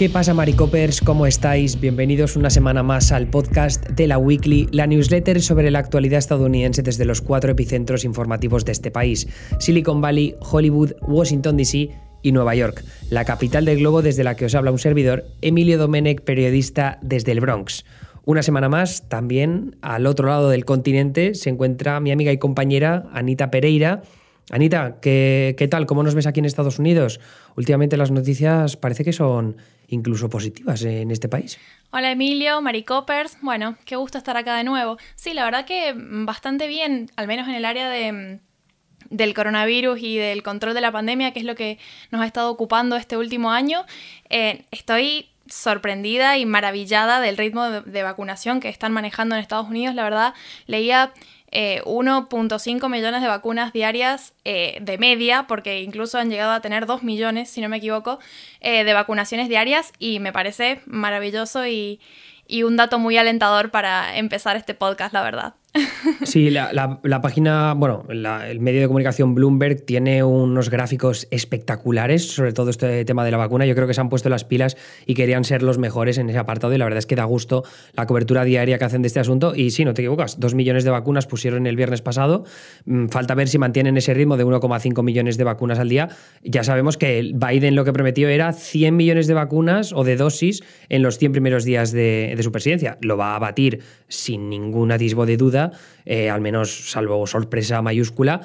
¿Qué pasa, Maricopers? ¿Cómo estáis? Bienvenidos una semana más al podcast de la Weekly, la newsletter sobre la actualidad estadounidense desde los cuatro epicentros informativos de este país: Silicon Valley, Hollywood, Washington DC y Nueva York, la capital del globo desde la que os habla un servidor, Emilio Domenech, periodista desde el Bronx. Una semana más, también al otro lado del continente, se encuentra mi amiga y compañera Anita Pereira. Anita, ¿qué, ¿qué, tal? ¿Cómo nos ves aquí en Estados Unidos? Últimamente las noticias parece que son incluso positivas en este país. Hola Emilio, Maricopers. Bueno, qué gusto estar acá de nuevo. Sí, la verdad que bastante bien, al menos en el área de, del coronavirus y del control de la pandemia, que es lo que nos ha estado ocupando este último año. Eh, estoy sorprendida y maravillada del ritmo de, vacunación que están manejando en Estados Unidos. La verdad, leía eh, 1.5 millones de vacunas diarias eh, de media, porque incluso han llegado a tener 2 millones, si no me equivoco, eh, de vacunaciones diarias y me parece maravilloso y, y un dato muy alentador para empezar este podcast, la verdad. Sí, la, página, bueno, el medio de comunicación Bloomberg tiene unos gráficos espectaculares sobre todo este tema de la vacuna. Yo creo que se han puesto las pilas y querían ser los mejores en ese apartado y la verdad es que da gusto la cobertura diaria que hacen de este asunto. Y sí, no te equivocas, dos millones de vacunas pusieron el viernes pasado. Mm, falta ver si mantienen ese ritmo de 1,5 millones de vacunas al día. Ya sabemos que Biden lo que prometió era 100 millones de vacunas o de dosis en los 100 primeros días de, de su presidencia. Lo va a batir sin ningún atisbo de duda eh, al menos salvo sorpresa mayúscula,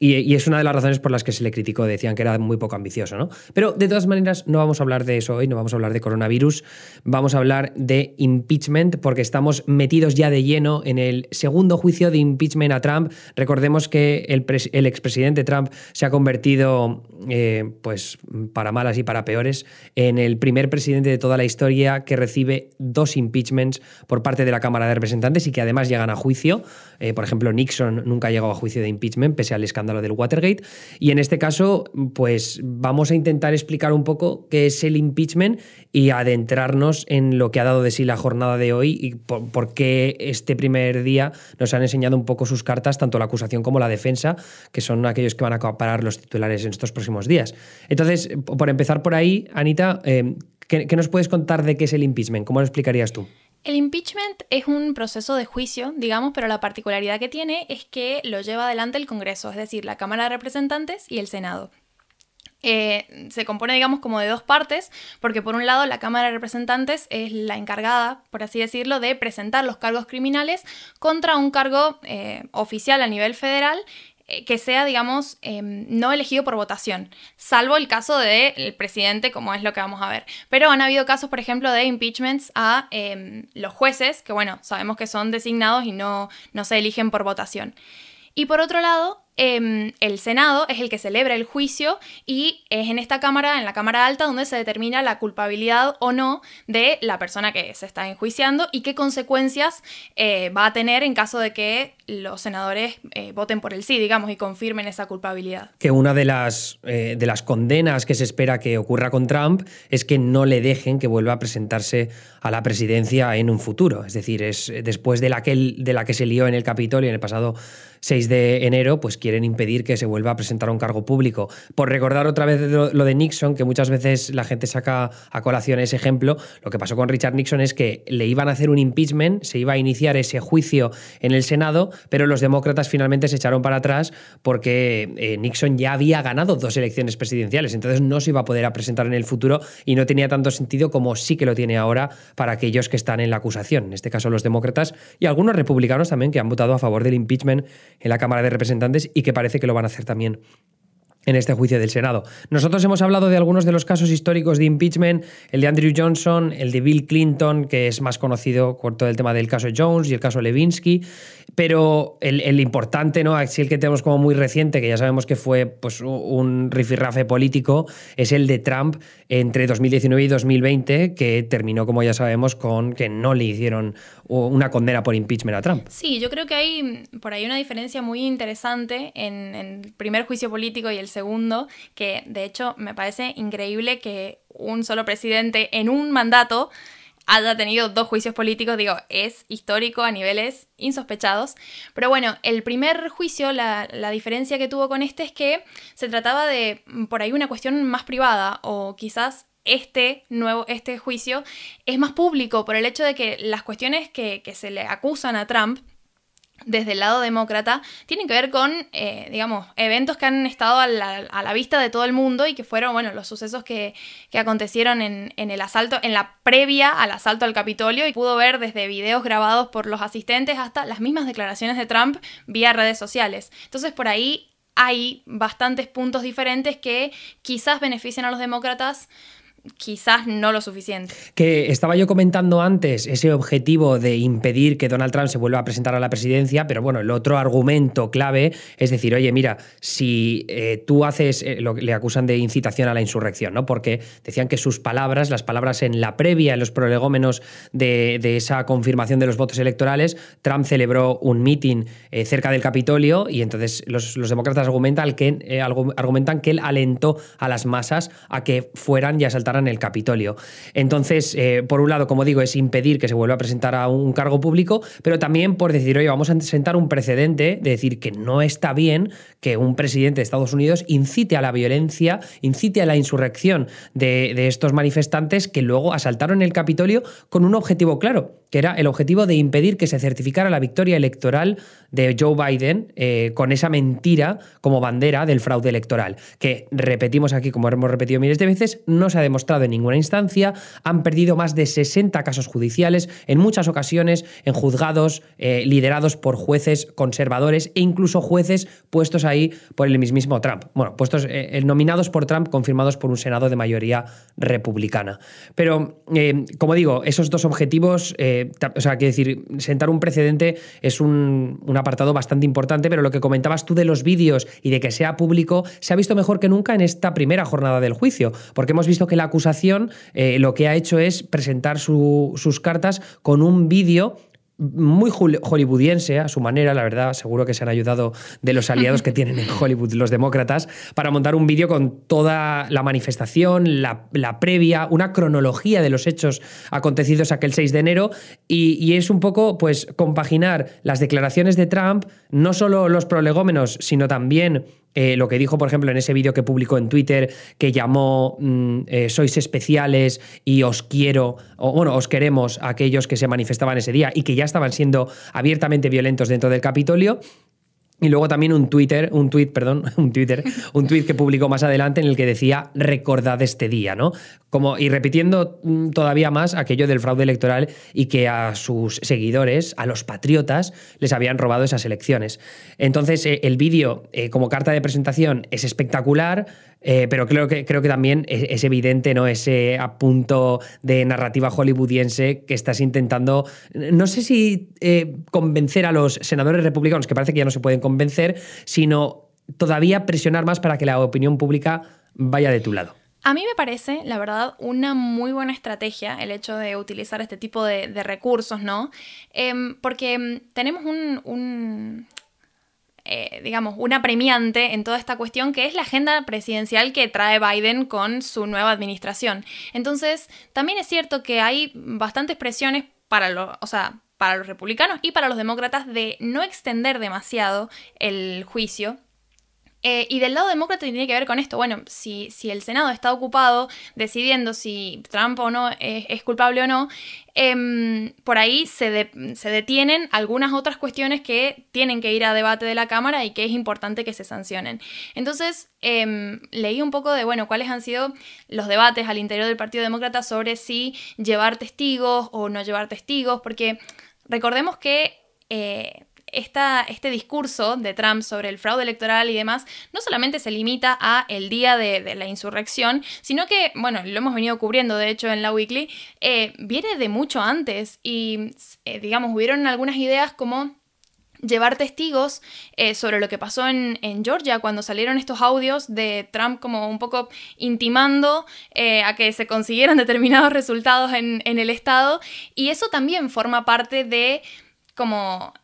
y, es una de las razones por las que se le criticó, decían que era muy poco ambicioso, ¿no? Pero de todas maneras, no vamos a hablar de eso hoy, no vamos a hablar de coronavirus, vamos a hablar de impeachment, porque estamos metidos ya de lleno en el segundo juicio de impeachment a Trump. Recordemos que el, el expresidente Trump se ha convertido, eh, pues para malas y para peores, en el primer presidente de toda la historia que recibe dos impeachments por parte de la Cámara de Representantes y que además llegan a juicio. Eh, por ejemplo, Nixon nunca llegó a juicio de impeachment, pese al escándalo lo del Watergate. Y en este caso, pues vamos a intentar explicar un poco qué es el impeachment y adentrarnos en lo que ha dado de sí la jornada de hoy y por, qué este primer día nos han enseñado un poco sus cartas, tanto la acusación como la defensa, que son aquellos que van a acaparar los titulares en estos próximos días. Entonces, por empezar por ahí, Anita, eh, ¿qué, ¿qué nos puedes contar de qué es el impeachment? ¿Cómo lo explicarías tú? El impeachment es un proceso de juicio, digamos, pero la particularidad que tiene es que lo lleva adelante el Congreso, es decir, la Cámara de Representantes y el Senado. Eh, se compone, digamos, como de dos partes, porque por un lado la Cámara de Representantes es la encargada, por así decirlo, de presentar los cargos criminales contra un cargo eh, oficial a nivel federal que sea, digamos, eh, no elegido por votación, salvo el caso del presidente, como es lo que vamos a ver. Pero han habido casos, por ejemplo, de impeachments a eh, los jueces, que bueno, sabemos que son designados y no, no se eligen por votación. Y por otro lado, eh, el Senado es el que celebra el juicio y es en esta Cámara, en la Cámara Alta, donde se determina la culpabilidad o no de la persona que se está enjuiciando y qué consecuencias eh, va a tener en caso de que los senadores eh, voten por el sí, digamos, y confirmen esa culpabilidad. Que una de las, eh, de las condenas que se espera que ocurra con Trump es que no le dejen que vuelva a presentarse a la presidencia en un futuro. Es decir, es después de la que, de la que se lió en el Capitolio en el pasado 6 de enero, pues quieren impedir que se vuelva a presentar a un cargo público. Por recordar otra vez lo, de Nixon, que muchas veces la gente saca a colación ese ejemplo, lo que pasó con Richard Nixon es que le iban a hacer un impeachment, se iba a iniciar ese juicio en el Senado, pero los demócratas finalmente se echaron para atrás porque eh, Nixon ya había ganado dos elecciones presidenciales, entonces no se iba a poder presentar en el futuro y no tenía tanto sentido como sí que lo tiene ahora para aquellos que están en la acusación, en este caso los demócratas y algunos republicanos también que han votado a favor del impeachment en la Cámara de Representantes y que parece que lo van a hacer también en este juicio del Senado. Nosotros hemos hablado de algunos de los casos históricos de impeachment, el de Andrew Johnson, el de Bill Clinton, que es más conocido por todo el tema del caso Jones y el caso Levinsky, pero el, importante, ¿no? Así el que tenemos como muy reciente, que ya sabemos que fue pues, un rifirrafe político, es el de Trump entre 2019 y 2020, que terminó, como ya sabemos, con que no le hicieron una condena por impeachment a Trump. Sí, yo creo que hay por ahí una diferencia muy interesante en, el primer juicio político y el segundo, que de hecho me parece increíble que un solo presidente en un mandato haya tenido dos juicios políticos, digo, es histórico a niveles insospechados. Pero bueno, el primer juicio, la, la, diferencia que tuvo con este es que se trataba de, por ahí, una cuestión más privada o quizás este nuevo, este juicio es más público por el hecho de que las cuestiones que, que se le acusan a Trump desde el lado demócrata tienen que ver con, eh, digamos, eventos que han estado a la, vista de todo el mundo y que fueron, bueno, los sucesos que, acontecieron en, en, el asalto, en la previa al asalto al Capitolio y pudo ver desde videos grabados por los asistentes hasta las mismas declaraciones de Trump vía redes sociales. Entonces por ahí hay bastantes puntos diferentes que quizás benefician a los demócratas quizás no lo suficiente. Que estaba yo comentando antes ese objetivo de impedir que Donald Trump se vuelva a presentar a la presidencia, pero bueno, el otro argumento clave es decir, oye, mira, si eh, tú haces, eh, lo le acusan de incitación a la insurrección, ¿no? Porque decían que sus palabras, las palabras en la previa, en los prolegómenos de, esa confirmación de los votos electorales, Trump celebró un meeting eh, cerca del Capitolio y entonces los, demócratas argumentan que, argumentan que él alentó a las masas a que fueran y asaltaran en el Capitolio. Entonces, eh, por un lado, como digo, es impedir que se vuelva a presentar a un cargo público, pero también por decir, oye, vamos a sentar un precedente de decir que no está bien que un presidente de Estados Unidos incite a la violencia, incite a la insurrección de, de estos manifestantes que luego asaltaron el Capitolio con un objetivo claro, que era el objetivo de impedir que se certificara la victoria electoral de Joe Biden eh, con esa mentira como bandera del fraude electoral, que repetimos aquí, como hemos repetido miles de veces, no se ha demostrado en ninguna instancia, han perdido más de 60 casos judiciales, en muchas ocasiones en juzgados eh, liderados por jueces conservadores e incluso jueces puestos ahí por el mismísimo Trump. Bueno, puestos eh, nominados por Trump, confirmados por un Senado de mayoría republicana. Pero, como digo, esos dos objetivos o sea, quiero decir, sentar un precedente es un, apartado bastante importante, pero lo que comentabas tú de los vídeos y de que sea público se ha visto mejor que nunca en esta primera jornada del juicio, porque hemos visto que la acusación eh, lo que ha hecho es presentar sus cartas con un vídeo muy hollywoodiense a su manera, la verdad, seguro que se han ayudado de los aliados que tienen en Hollywood los demócratas, para montar un vídeo con toda la manifestación, la, previa, una cronología de los hechos acontecidos aquel 6 de enero, y, y, es un poco, pues, compaginar las declaraciones de Trump, no solo los prolegómenos, sino también eh, lo que dijo, por ejemplo, en ese vídeo que publicó en Twitter, que llamó mm, eh, sois especiales y os quiero, o bueno, os queremos a aquellos que se manifestaban ese día y que ya estaban siendo abiertamente violentos dentro del Capitolio. Y luego también un Twitter, un tweet, perdón, un Twitter, un tweet que publicó más adelante en el que decía recordad este día, ¿no? Como, y repitiendo mm, todavía más aquello del fraude electoral y que a sus seguidores, a los patriotas, les habían robado esas elecciones. Entonces, eh, el vídeo eh, como carta de presentación es espectacular, eh, pero creo que, creo que también es, evidente ¿no? ese apunto de narrativa hollywoodiense que estás intentando, no sé si convencer a los senadores republicanos, que parece que ya no se pueden convencer, sino todavía presionar más para que la opinión pública vaya de tu lado. A mí me parece, la verdad, una muy buena estrategia el hecho de utilizar este tipo de, recursos, ¿no? Em, porque em, tenemos un, eh, digamos, una premiante en toda esta cuestión, que es la agenda presidencial que trae Biden con su nueva administración. Entonces, también es cierto que hay bastantes presiones para, los, o sea, para los republicanos y para los demócratas de no extender demasiado el juicio eh, y del lado demócrata tiene que ver con esto. Bueno, si, si el Senado está ocupado decidiendo si Trump o no es, culpable o no, em, por ahí se, se, detienen algunas otras cuestiones que tienen que ir a debate de la Cámara y que es importante que se sancionen. Entonces, em, leí un poco de, bueno, cuáles han sido los debates al interior del Partido Demócrata sobre si llevar testigos o no llevar testigos, porque recordemos que... Eh, este discurso de Trump sobre el fraude electoral y demás no solamente se limita a el día de, la insurrección, sino que, bueno, lo hemos venido cubriendo de hecho en la Weekly, eh, viene de mucho antes y, eh, digamos, hubieron algunas ideas como llevar testigos eh, sobre lo que pasó en, Georgia cuando salieron estos audios de Trump como un poco intimando a que se consiguieran determinados resultados en, en, el estado. Y eso también forma parte de como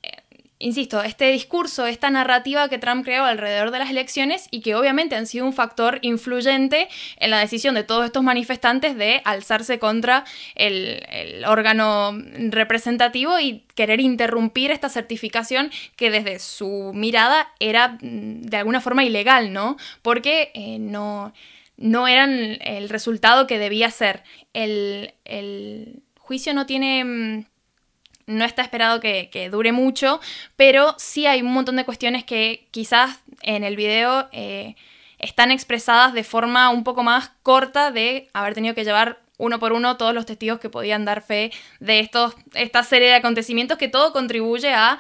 insisto, este discurso, esta narrativa que Trump creó alrededor de las elecciones y que obviamente han sido un factor influyente en la decisión de todos estos manifestantes de alzarse contra el, órgano representativo y querer interrumpir esta certificación que desde su mirada era mm, de alguna forma ilegal, ¿no? Porque eh, no no eran el resultado que debía ser. El, juicio no tiene... No está esperado que, dure mucho, pero sí hay un montón de cuestiones que quizás en el video eh, están expresadas de forma un poco más corta de haber tenido que llevar uno por uno todos los testigos que podían dar fe de esta serie de acontecimientos que todo contribuye a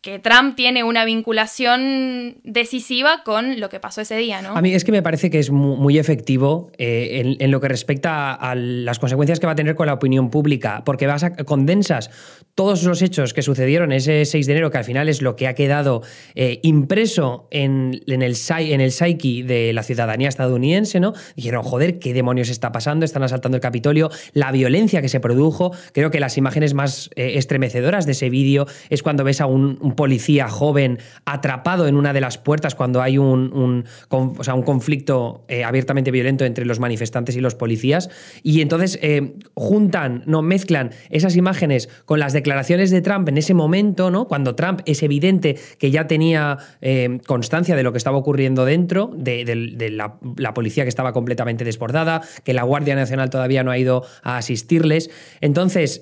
que Trump tiene una vinculación decisiva con lo que pasó ese día, ¿no? A mí es que me parece que es muy, efectivo eh, en, lo que respecta a, las consecuencias que va a tener con la opinión pública, porque vas a, condensas todos los hechos que sucedieron ese 6 de enero, que al final es lo que ha quedado eh, impreso en, el psyche de la ciudadanía estadounidense, ¿no? Dijeron, joder, ¿qué demonios está pasando? Están asaltando el Capitolio, la violencia que se produjo. Creo que las imágenes más eh, estremecedoras de ese vídeo es cuando ves a un un policía joven atrapado en una de las puertas cuando hay un, un, un conflicto eh, abiertamente violento entre los manifestantes y los policías. Y entonces eh, juntan, no, mezclan esas imágenes con las declaraciones de Trump en ese momento, ¿no? Cuando Trump es evidente que ya tenía eh, constancia de lo que estaba ocurriendo dentro, de, la, la, policía que estaba completamente desbordada, que la Guardia Nacional todavía no ha ido a asistirles. Entonces,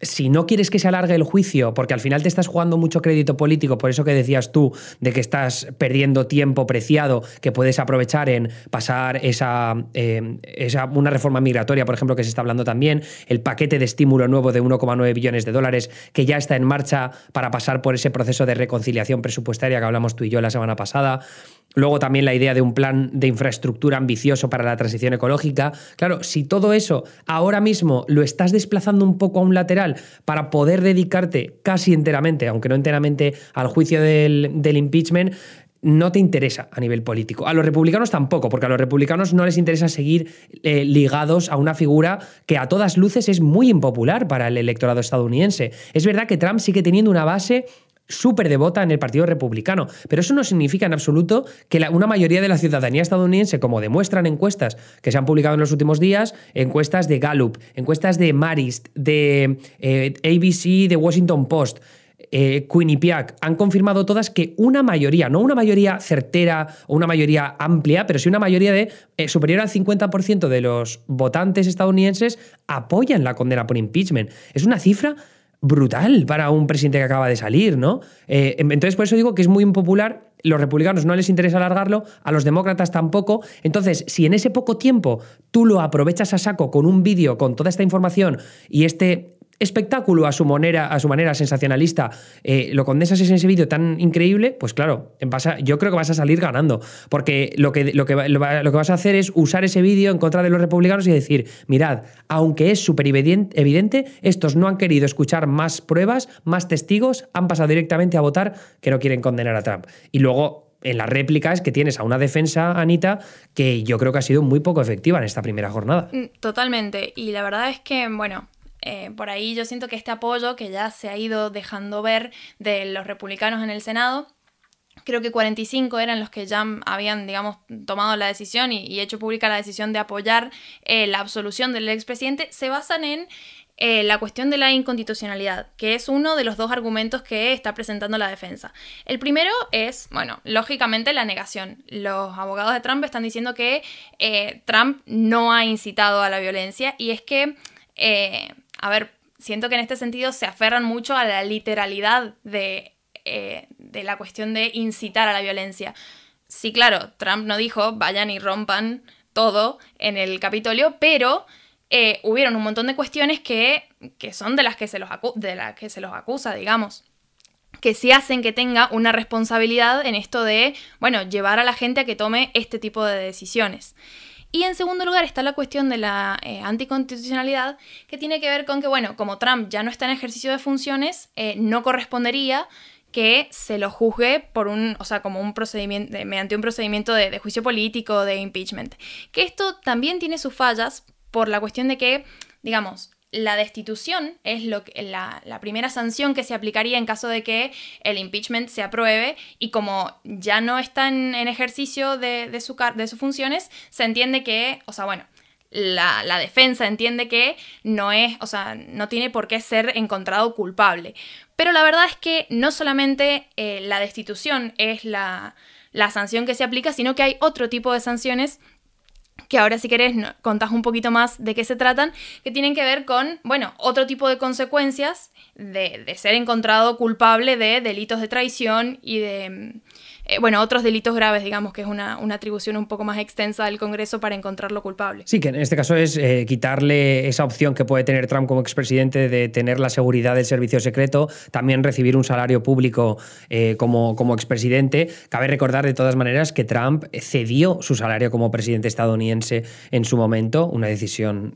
si no quieres que se alargue el juicio, porque al final te estás jugando mucho crédito político, por eso que decías tú, de que estás perdiendo tiempo preciado que puedes aprovechar en pasar esa, eh, esa, una reforma migratoria, por ejemplo, que se está hablando también, el paquete de estímulo nuevo de 1,9 billones de dólares que ya está en marcha para pasar por ese proceso de reconciliación presupuestaria que hablamos tú y yo la semana pasada. Luego también la idea de un plan de infraestructura ambicioso para la transición ecológica. Claro, si todo eso ahora mismo lo estás desplazando un poco a un lateral para poder dedicarte casi enteramente, aunque no enteramente, al juicio del, impeachment, no te interesa a nivel político. A los republicanos tampoco, porque a los republicanos no les interesa seguir eh, ligados a una figura que a todas luces es muy impopular para el electorado estadounidense. Es verdad que Trump sigue teniendo una base súper devota en el Partido Republicano. Pero eso no significa en absoluto que una mayoría de la ciudadanía estadounidense, como demuestran encuestas que se han publicado en los últimos días, encuestas de Gallup, encuestas de Marist, de eh, ABC, de Washington Post, eh, Quinnipiac, han confirmado todas que una mayoría, no una mayoría certera o una mayoría amplia, pero sí una mayoría de eh, superior al 50% de los votantes estadounidenses apoyan la condena por impeachment. Es una cifra brutal para un presidente que acaba de salir, ¿no? Eh, entonces, por eso digo que es muy impopular. Los republicanos no les interesa alargarlo, a los demócratas tampoco. Entonces, si en ese poco tiempo tú lo aprovechas a saco con un vídeo, con toda esta información y este espectáculo a su manera, a su manera sensacionalista, eh, lo condensas en ese vídeo tan increíble, pues claro, yo creo que vas a salir ganando. Porque lo que, lo, que, lo que vas a hacer es usar ese vídeo en contra de los republicanos y decir, mirad, aunque es súper evidente, estos no han querido escuchar más pruebas, más testigos, han pasado directamente a votar que no quieren condenar a Trump. Y luego en la réplica es que tienes a una defensa, Anita, que yo creo que ha sido muy poco efectiva en esta primera jornada. Mm, totalmente. Y la verdad es que, bueno, eh, por ahí yo siento que este apoyo que ya se ha ido dejando ver de los republicanos en el Senado, creo que 45 eran los que ya habían, digamos, tomado la decisión y, hecho pública la decisión de apoyar eh, la absolución del expresidente, se basan en eh, la cuestión de la inconstitucionalidad, que es uno de los dos argumentos que está presentando la defensa. El primero es, bueno, lógicamente la negación. Los abogados de Trump están diciendo que Trump no ha incitado a la violencia y es que a ver, siento que en este sentido se aferran mucho a la literalidad de, eh, de la cuestión de incitar a la violencia. Sí, claro, Trump no dijo vayan y rompan todo en el Capitolio, pero eh, hubieron un montón de cuestiones que, que son de las que, se los de que se los acusa, digamos que sí hacen que tenga una responsabilidad en esto de, bueno, llevar a la gente a que tome este tipo de decisiones. Y en segundo lugar está la cuestión de la eh, anticonstitucionalidad, que tiene que ver con que, bueno, como Trump ya no está en ejercicio de funciones, eh, no correspondería que se lo juzgue por un, o sea, como un procedimiento, mediante un procedimiento de, de juicio político, de impeachment. Que esto también tiene sus fallas por la cuestión de que, digamos, la destitución es lo que, la, primera sanción que se aplicaría en caso de que el impeachment se apruebe y como ya no está en, ejercicio de, su, de sus funciones, se entiende que, o sea, bueno, la, defensa entiende que no es, o sea, no tiene por qué ser encontrado culpable. Pero la verdad es que no solamente eh, la destitución es la, la sanción que se aplica, sino que hay otro tipo de sanciones que ahora si querés contás un poquito más de qué se tratan, que tienen que ver con, bueno, otro tipo de consecuencias de, de ser encontrado culpable de delitos de traición y de eh, bueno, otros delitos graves, digamos que es una, atribución un poco más extensa del Congreso para encontrarlo culpable. Sí, que en este caso es eh, quitarle esa opción que puede tener Trump como expresidente de tener la seguridad del servicio secreto, también recibir un salario público eh, como, como expresidente. Cabe recordar de todas maneras que Trump cedió su salario como presidente estadounidense en su momento, una decisión,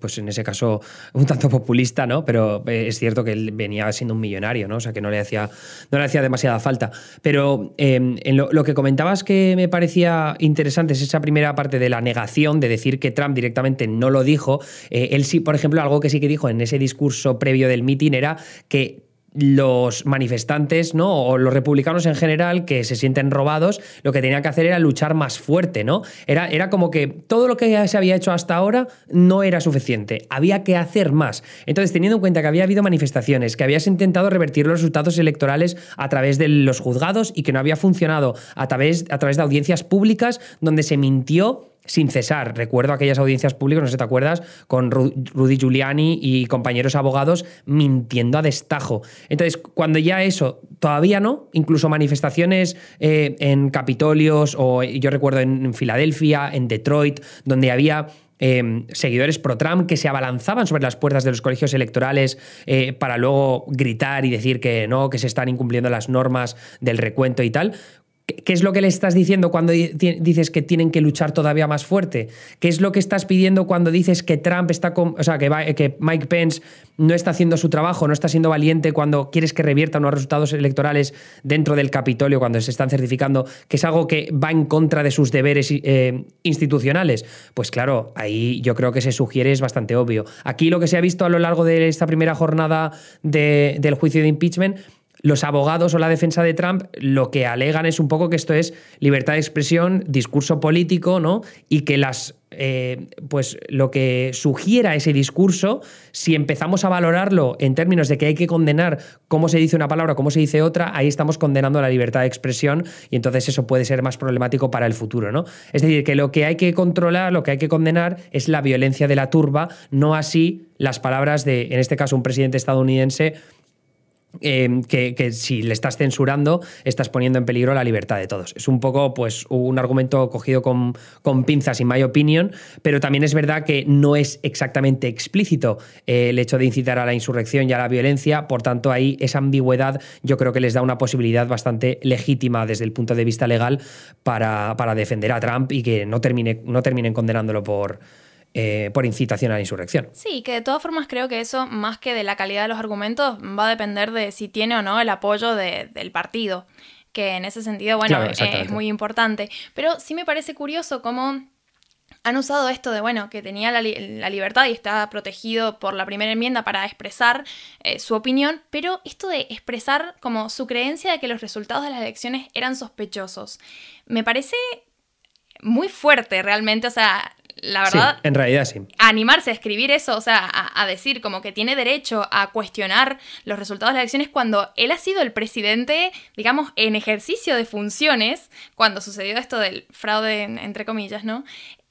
pues en ese caso, un tanto populista, ¿no? Pero es cierto que él venía siendo un millonario, ¿no? O sea que no le hacía, no le hacía demasiada falta. Pero lo, que comentabas que me parecía interesante es esa primera parte de la negación, de decir que Trump directamente no lo dijo. Eh, él sí, por ejemplo, algo que sí que dijo en ese discurso previo del mitin era que los manifestantes, ¿no? O los republicanos en general que se sienten robados, lo que tenían que hacer era luchar más fuerte, ¿no? Era, era como que todo lo que se había hecho hasta ahora no era suficiente, había que hacer más. Entonces, teniendo en cuenta que había habido manifestaciones, que habías intentado revertir los resultados electorales a través de los juzgados y que no había funcionado a través, a través de audiencias públicas donde se mintió sin cesar. Recuerdo aquellas audiencias públicas, no sé si te acuerdas, con Rudy Giuliani y compañeros abogados mintiendo a destajo. Entonces, cuando ya eso todavía no, incluso manifestaciones eh, en Capitolios o yo recuerdo en, Filadelfia, en Detroit, donde había eh, seguidores pro-Trump que se abalanzaban sobre las puertas de los colegios electorales eh, para luego gritar y decir que no, que se están incumpliendo las normas del recuento y tal. ¿Qué es lo que le estás diciendo cuando dices que tienen que luchar todavía más fuerte? ¿Qué es lo que estás pidiendo cuando dices que Trump está con, o sea, que, Mike Pence no está haciendo su trabajo, no está siendo valiente cuando quieres que revierta unos resultados electorales dentro del Capitolio, cuando se están certificando, que es algo que va en contra de sus deberes eh, institucionales? Pues claro, ahí yo creo que se sugiere es bastante obvio. Aquí lo que se ha visto a lo largo de esta primera jornada del juicio de impeachment los abogados o la defensa de Trump lo que alegan es un poco que esto es libertad de expresión, discurso político, ¿no? Y que las. Eh, pues lo que sugiera ese discurso, si empezamos a valorarlo en términos de que hay que condenar cómo se dice una palabra, cómo se dice otra, ahí estamos condenando la libertad de expresión y entonces eso puede ser más problemático para el futuro, ¿no? Es decir, que lo que hay que controlar, lo que hay que condenar es la violencia de la turba, no así las palabras de, en este caso, un presidente estadounidense Em, que, si le estás censurando estás poniendo en peligro la libertad de todos. Es un poco pues, un argumento cogido con, con pinzas, en my opinion, pero también es verdad que no es exactamente explícito eh, el hecho de incitar a la insurrección y a la violencia, por tanto ahí esa ambigüedad yo creo que les da una posibilidad bastante legítima desde el punto de vista legal para, para defender a Trump y que no, termine, no terminen condenándolo por eh, por incitación a la insurrección. Sí, que de todas formas creo que eso, más que de la calidad de los argumentos, va a depender de si tiene o no el apoyo del partido, que en ese sentido, bueno, es muy importante. Pero sí me parece curioso cómo han usado esto de, bueno, que tenía la, libertad y está protegido por la primera enmienda para expresar eh, su opinión, pero esto de expresar como su creencia de que los resultados de las elecciones eran sospechosos, me parece muy fuerte realmente, o sea, la verdad. en realidad sí. Animarse a escribir eso, o sea, a, decir como que tiene derecho a cuestionar los resultados de las elecciones cuando él ha sido el presidente, digamos, en ejercicio de funciones, cuando sucedió esto del fraude, entre comillas, ¿no?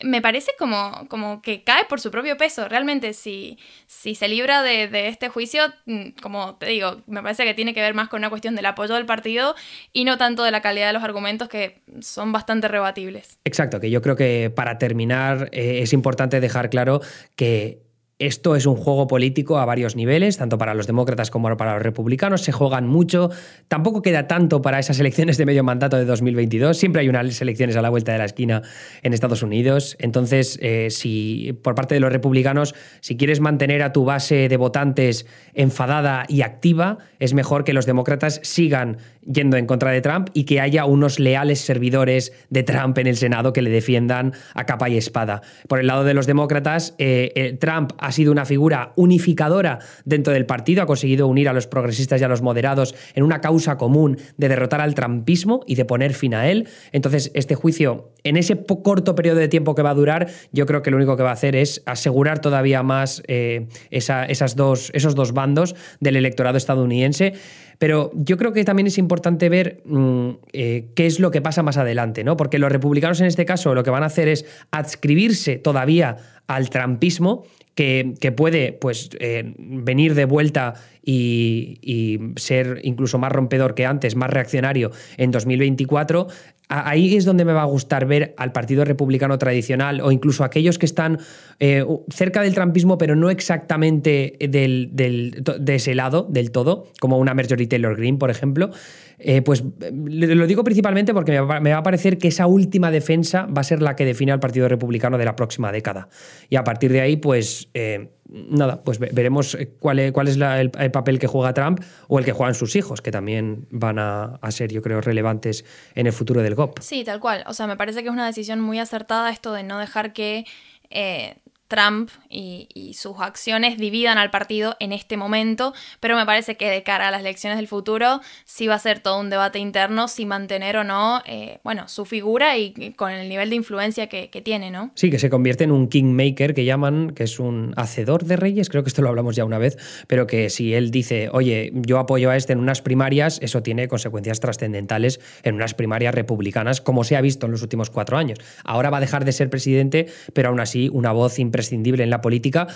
Me parece como, como que cae por su propio peso. Realmente, si, si se libra de, este juicio, mm, como te digo, me parece que tiene que ver más con una cuestión del apoyo del partido y no tanto de la calidad de los argumentos que son bastante rebatibles. Exacto, que yo creo que para terminar eh, es importante dejar claro que esto es un juego político a varios niveles, tanto para los demócratas como para los republicanos. Se juegan mucho. Tampoco queda tanto para esas elecciones de medio mandato de 2022. Siempre hay unas elecciones a la vuelta de la esquina en Estados Unidos. Entonces, eh, si por parte de los republicanos, si quieres mantener a tu base de votantes enfadada y activa, es mejor que los demócratas sigan yendo en contra de Trump y que haya unos leales servidores de Trump en el Senado que le defiendan a capa y espada. Por el lado de los demócratas, eh, eh, Trump ha sido una figura unificadora dentro del partido, ha conseguido unir a los progresistas y a los moderados en una causa común de derrotar al trumpismo y de poner fin a él. Entonces, este juicio, en ese corto periodo de tiempo que va a durar, yo creo que lo único que va a hacer es asegurar todavía más eh, esas dos, esos dos bandos del electorado estadounidense. Pero yo creo que también es importante ver mm, eh, qué es lo que pasa más adelante, ¿no? Porque los republicanos en este caso lo que van a hacer es adscribirse todavía al trampismo, que, puede pues, eh, venir de vuelta y, ser incluso más rompedor que antes, más reaccionario en 2024, ahí es donde me va a gustar ver al Partido Republicano tradicional o incluso aquellos que están eh, cerca del trampismo, pero no exactamente del, de ese lado del todo, como una Marjorie Taylor Greene, por ejemplo. Eh, pues lo digo principalmente porque me va, a parecer que esa última defensa va a ser la que define al Partido Republicano de la próxima década. Y a partir de ahí, pues eh, nada, pues veremos cuál es, cuál es el, papel que juega Trump o el que juegan sus hijos, que también van a, ser, yo creo, relevantes en el futuro del GOP. Sí, tal cual. O sea, me parece que es una decisión muy acertada esto de no dejar que eh, Trump y, sus acciones dividan al partido en este momento, pero me parece que de cara a las elecciones del futuro sí va a ser todo un debate interno si mantener o no, eh, bueno, su figura y con el nivel de influencia que, tiene, ¿no? Sí, que se convierte en un kingmaker que llaman, que es un hacedor de reyes, creo que esto lo hablamos ya una vez, pero que si él dice, oye, yo apoyo a este en unas primarias, eso tiene consecuencias trascendentales en unas primarias republicanas, como se ha visto en los últimos cuatro años. Ahora va a dejar de ser presidente, pero aún así una voz impresionante imprescindible en la política.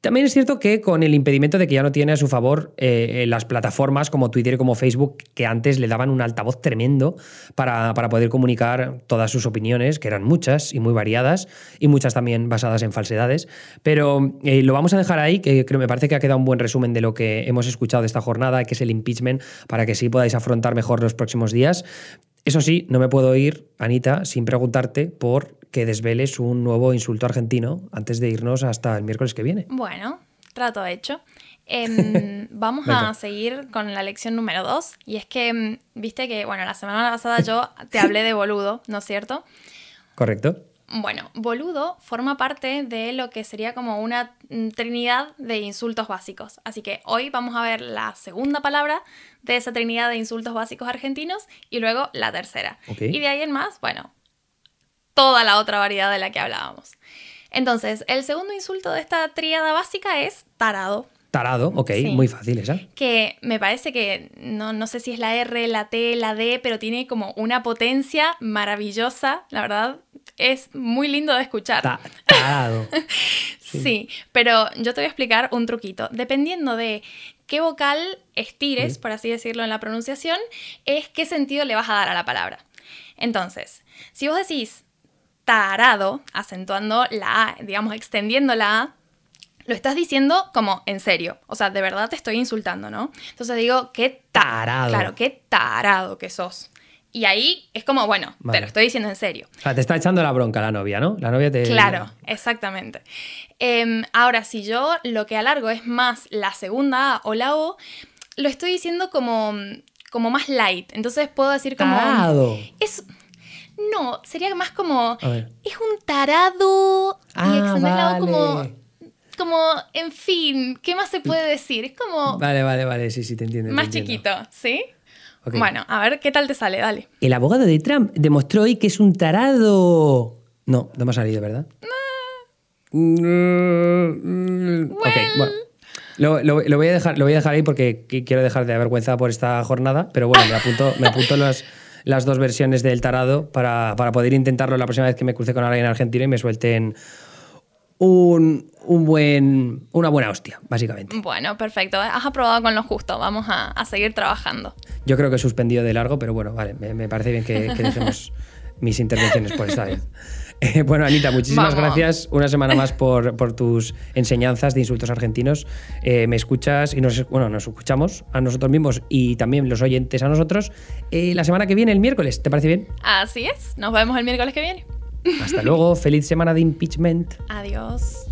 También es cierto que con el impedimento de que ya no tiene a su favor eh, las plataformas como Twitter y como Facebook, que antes le daban un altavoz tremendo para, poder comunicar todas sus opiniones, que eran muchas y muy variadas, y muchas también basadas en falsedades. Pero eh, lo vamos a dejar ahí, que creo me parece que ha quedado un buen resumen de lo que hemos escuchado de esta jornada, que es el impeachment, para que sí podáis afrontar mejor los próximos días. Eso sí, no me puedo ir, Anita, sin preguntarte por que desveles un nuevo insulto argentino antes de irnos hasta el miércoles que viene. Bueno, trato hecho. Em, vamos a seguir con la lección número dos. Y es que, em, viste que, bueno, la semana pasada yo te hablé de boludo, ¿no es cierto? Correcto. Bueno, boludo forma parte de lo que sería como una mm, trinidad de insultos básicos. Así que hoy vamos a ver la segunda palabra de esa trinidad de insultos básicos argentinos y luego la tercera. Y de ahí en más, bueno, toda la otra variedad de la que hablábamos. Entonces, el segundo insulto de esta tríada básica es tarado. Tarado, ok, muy fácil esa. Que me parece que no, no sé si es la R, la T, la D, pero tiene como una potencia maravillosa, la verdad. Es muy lindo de escuchar. tarado. sí. pero yo te voy a explicar un truquito. Dependiendo de qué vocal estires, por así decirlo en la pronunciación, es qué sentido le vas a dar a la palabra. Entonces, si vos decís tarado, acentuando la A, digamos, extendiendo la A, lo estás diciendo como en serio. O sea, de verdad te estoy insultando, ¿no? Entonces digo, qué tarado. Claro, qué tarado que sos. Y ahí es como, bueno, te lo estoy diciendo en serio. O sea, te está echando la bronca la novia, ¿no? La novia te. Claro, exactamente. Em, ahora, si yo lo que alargo es más la segunda A o la O, lo estoy diciendo como, como más light. Entonces puedo decir como. Tarado. Es. No, sería más como. Es un tarado. y ah, extenderlo como. Como, en fin, ¿qué más se puede decir? Es como. Vale, vale, vale, sí, sí, te entiendo. Más chiquito, ¿sí? Bueno, a ver qué tal te sale, dale. El abogado de Trump demostró hoy que es un tarado. No, no me ha salido, ¿verdad? No. Ok, bueno. Lo, voy a dejar, lo voy a dejar ahí porque quiero dejar de avergüenza por esta jornada, pero bueno, me apunto, me apunto las, las dos versiones del tarado para, poder intentarlo la próxima vez que me cruce con alguien en Argentina y me suelten un, buen, una buena hostia, básicamente. Bueno, perfecto. Has aprobado con lo justo. Vamos a, seguir trabajando. Yo creo que he suspendido de largo, pero bueno, vale, me, parece bien que, que dejemos mis intervenciones por esta vez. bueno, Anita, muchísimas gracias una semana más por, tus enseñanzas de insultos argentinos. Eh, me escuchas y nos, bueno, nos escuchamos a nosotros mismos y también los oyentes a nosotros eh, la semana que viene, el miércoles. ¿Te parece bien? Así es. Nos vemos el miércoles que viene. Hasta luego. Feliz semana de impeachment. Adiós.